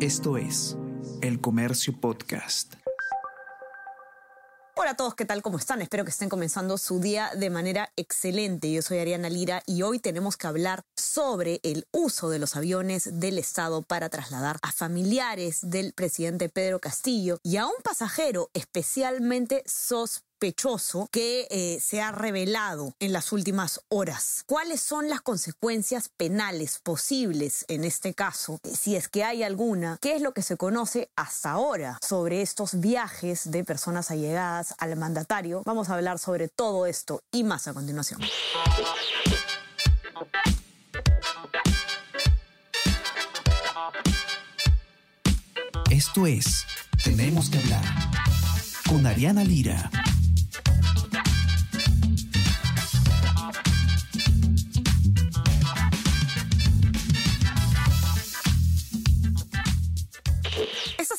Esto es El Comercio Podcast. Hola a todos, ¿qué tal? ¿Cómo están? Espero que estén comenzando su día de manera excelente. Yo soy Ariana Lira y hoy tenemos que hablar sobre el uso de los aviones del Estado para trasladar a familiares del presidente Pedro Castillo y a un pasajero especialmente sospechoso sospechoso que eh, se ha revelado en las últimas horas. ¿Cuáles son las consecuencias penales posibles en este caso? Si es que hay alguna, ¿qué es lo que se conoce hasta ahora sobre estos viajes de personas allegadas al mandatario? Vamos a hablar sobre todo esto y más a continuación. Esto es Tenemos que hablar con Ariana Lira.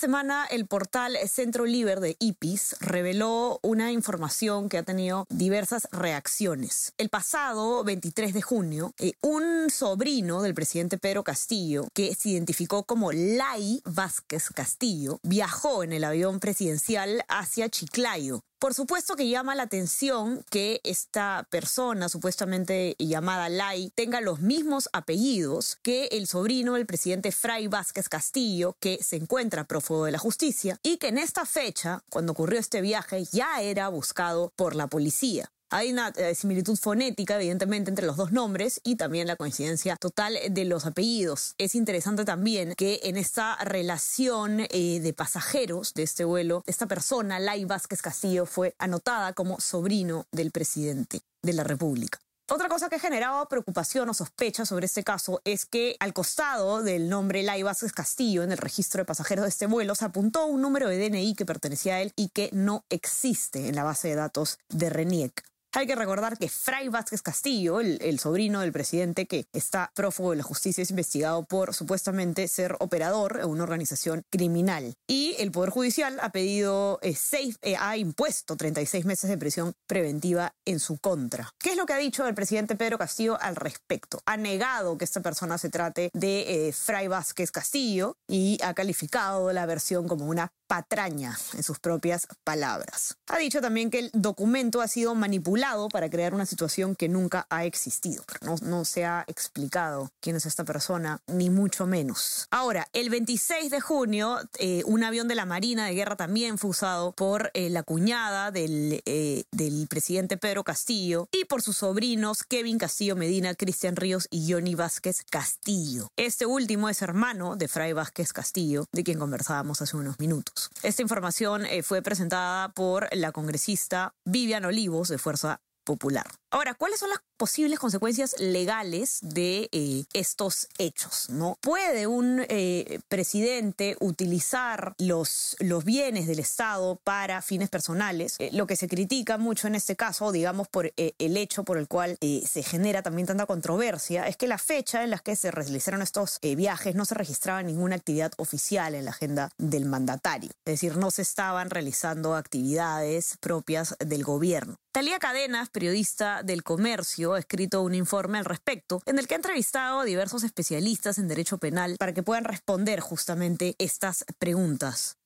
Semana el portal Centro Liber de IPIS reveló una información que ha tenido diversas reacciones. El pasado 23 de junio, eh, un sobrino del presidente Pedro Castillo, que se identificó como Lai Vázquez Castillo, viajó en el avión presidencial hacia Chiclayo por supuesto que llama la atención que esta persona, supuestamente llamada Lai, tenga los mismos apellidos que el sobrino del presidente Fray Vázquez Castillo, que se encuentra prófugo de la justicia, y que en esta fecha, cuando ocurrió este viaje, ya era buscado por la policía. Hay una eh, similitud fonética, evidentemente, entre los dos nombres y también la coincidencia total de los apellidos. Es interesante también que en esta relación eh, de pasajeros de este vuelo, esta persona, Lai Vázquez Castillo, fue anotada como sobrino del presidente de la República. Otra cosa que generaba preocupación o sospecha sobre este caso es que al costado del nombre Lai Vázquez Castillo en el registro de pasajeros de este vuelo se apuntó un número de DNI que pertenecía a él y que no existe en la base de datos de RENIEC. Hay que recordar que Fray Vázquez Castillo, el, sobrino del presidente que está prófugo de la justicia, es investigado por supuestamente ser operador en una organización criminal. Y el Poder Judicial ha pedido eh, seis, eh, ha impuesto 36 meses de prisión preventiva en su contra. ¿Qué es lo que ha dicho el presidente Pedro Castillo al respecto? Ha negado que esta persona se trate de eh, Fray Vázquez Castillo y ha calificado la versión como una patraña, en sus propias palabras. Ha dicho también que el documento ha sido manipulado para crear una situación que nunca ha existido. no, no se ha explicado quién es esta persona, ni mucho menos. Ahora, el 26 de junio, eh, un avión de la Marina de Guerra también fue usado por eh, la cuñada del, eh, del presidente Pedro Castillo y por sus sobrinos Kevin Castillo Medina, Cristian Ríos y Johnny Vázquez Castillo. Este último es hermano de Fray Vázquez Castillo, de quien conversábamos hace unos minutos. Esta información eh, fue presentada por la congresista Vivian Olivos de Fuerza Popular. Ahora, ¿cuáles son las posibles consecuencias legales de eh, estos hechos? ¿no? ¿Puede un eh, presidente utilizar los, los bienes del Estado para fines personales? Eh, lo que se critica mucho en este caso, digamos, por el hecho por el cual se genera también tanta controversia, es que la fecha en la que se realizaron estos viajes no se registraba ninguna actividad oficial en la agenda del mandatario. Es decir, no se estaban realizando actividades propias del gobierno. Talía Cadenas, periodista del Comercio, ha escrito un informe al respecto en el que ha entrevistado a diversos especialistas en derecho penal para que puedan responder justamente estas preguntas.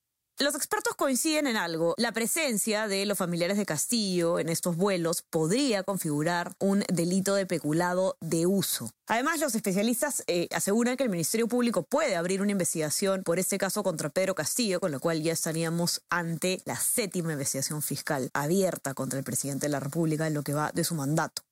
Los expertos coinciden en algo. La presencia de los familiares de Castillo en estos vuelos podría configurar un delito de peculado de uso. Además, los especialistas eh, aseguran que el Ministerio Público puede abrir una investigación por este caso contra Pedro Castillo, con lo cual ya estaríamos ante la séptima investigación fiscal abierta contra el presidente de la República en lo que va de su mandato.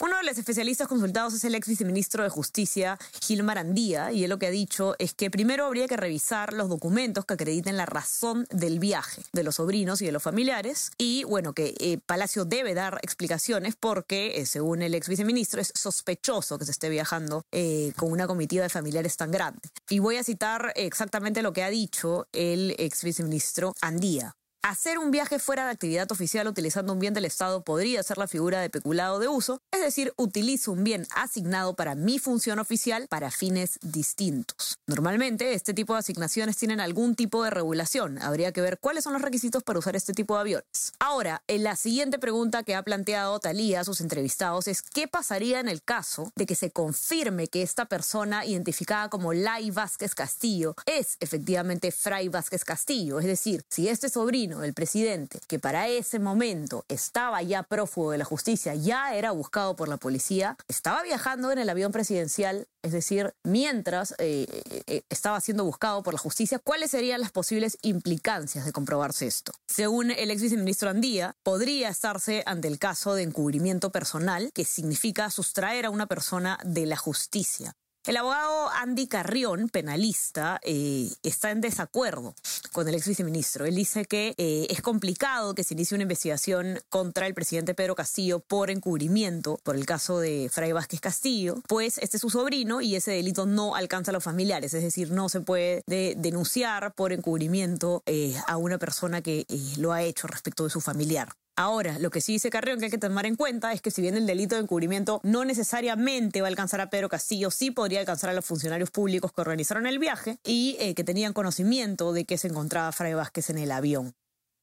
Uno de los especialistas consultados es el ex viceministro de Justicia, Gil Marandía, y él lo que ha dicho es que primero habría que revisar los documentos que acrediten la razón del viaje de los sobrinos y de los familiares, y bueno, que eh, Palacio debe dar explicaciones porque, eh, según el ex viceministro, es sospechoso que se esté viajando eh, con una comitiva de familiares tan grande. Y voy a citar exactamente lo que ha dicho el ex viceministro Andía. Hacer un viaje fuera de actividad oficial utilizando un bien del Estado podría ser la figura de peculado de uso, Es decir, utilizo un bien asignado para mi función oficial para fines distintos. Normalmente, este tipo de asignaciones tienen algún tipo de regulación. Habría que ver cuáles son los requisitos para usar este tipo de aviones. Ahora, en la siguiente pregunta que ha planteado Talía a sus entrevistados es ¿qué pasaría en el caso de que se confirme que esta persona identificada como Lai Vázquez Castillo es efectivamente Fray Vázquez Castillo? Es decir, si este sobrino del presidente, que para ese momento estaba ya prófugo de la justicia, ya era buscado por la policía, estaba viajando en el avión presidencial, es decir, mientras eh, eh, estaba siendo buscado por la justicia, ¿cuáles serían las posibles implicancias de comprobarse esto? Según el ex viceministro Andía, podría estarse ante el caso de encubrimiento personal, que significa sustraer a una persona de la justicia. El abogado Andy Carrión, penalista, eh, está en desacuerdo con el ex viceministro. Él dice que eh, es complicado que se inicie una investigación contra el presidente Pedro Castillo por encubrimiento, por el caso de Fray Vázquez Castillo, pues este es su sobrino y ese delito no alcanza a los familiares, es decir, no se puede denunciar por encubrimiento eh, a una persona que lo ha hecho respecto de su familiar. Ahora, lo que sí dice Carrión que hay que tomar en cuenta es que si bien el delito de encubrimiento no necesariamente va a alcanzar a Pedro Castillo, sí podría alcanzar a los funcionarios públicos que organizaron el viaje y eh, que tenían conocimiento de que se encontraba Fray Vázquez en el avión.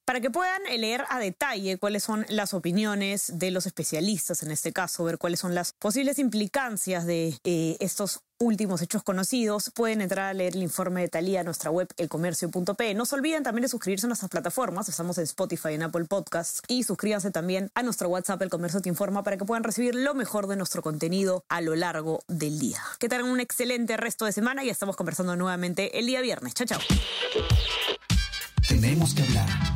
Para que puedan leer a detalle cuáles son las opiniones de los especialistas en este caso, ver cuáles son las posibles implicancias de eh, estos últimos hechos conocidos, pueden entrar a leer el informe de Talía en nuestra web elcomercio.p. No se olviden también de suscribirse a nuestras plataformas, estamos en Spotify, en Apple Podcasts y suscríbanse también a nuestro WhatsApp El Comercio Te Informa para que puedan recibir lo mejor de nuestro contenido a lo largo del día. Que tengan un excelente resto de semana y estamos conversando nuevamente el día viernes. Chao, chao. Tenemos que hablar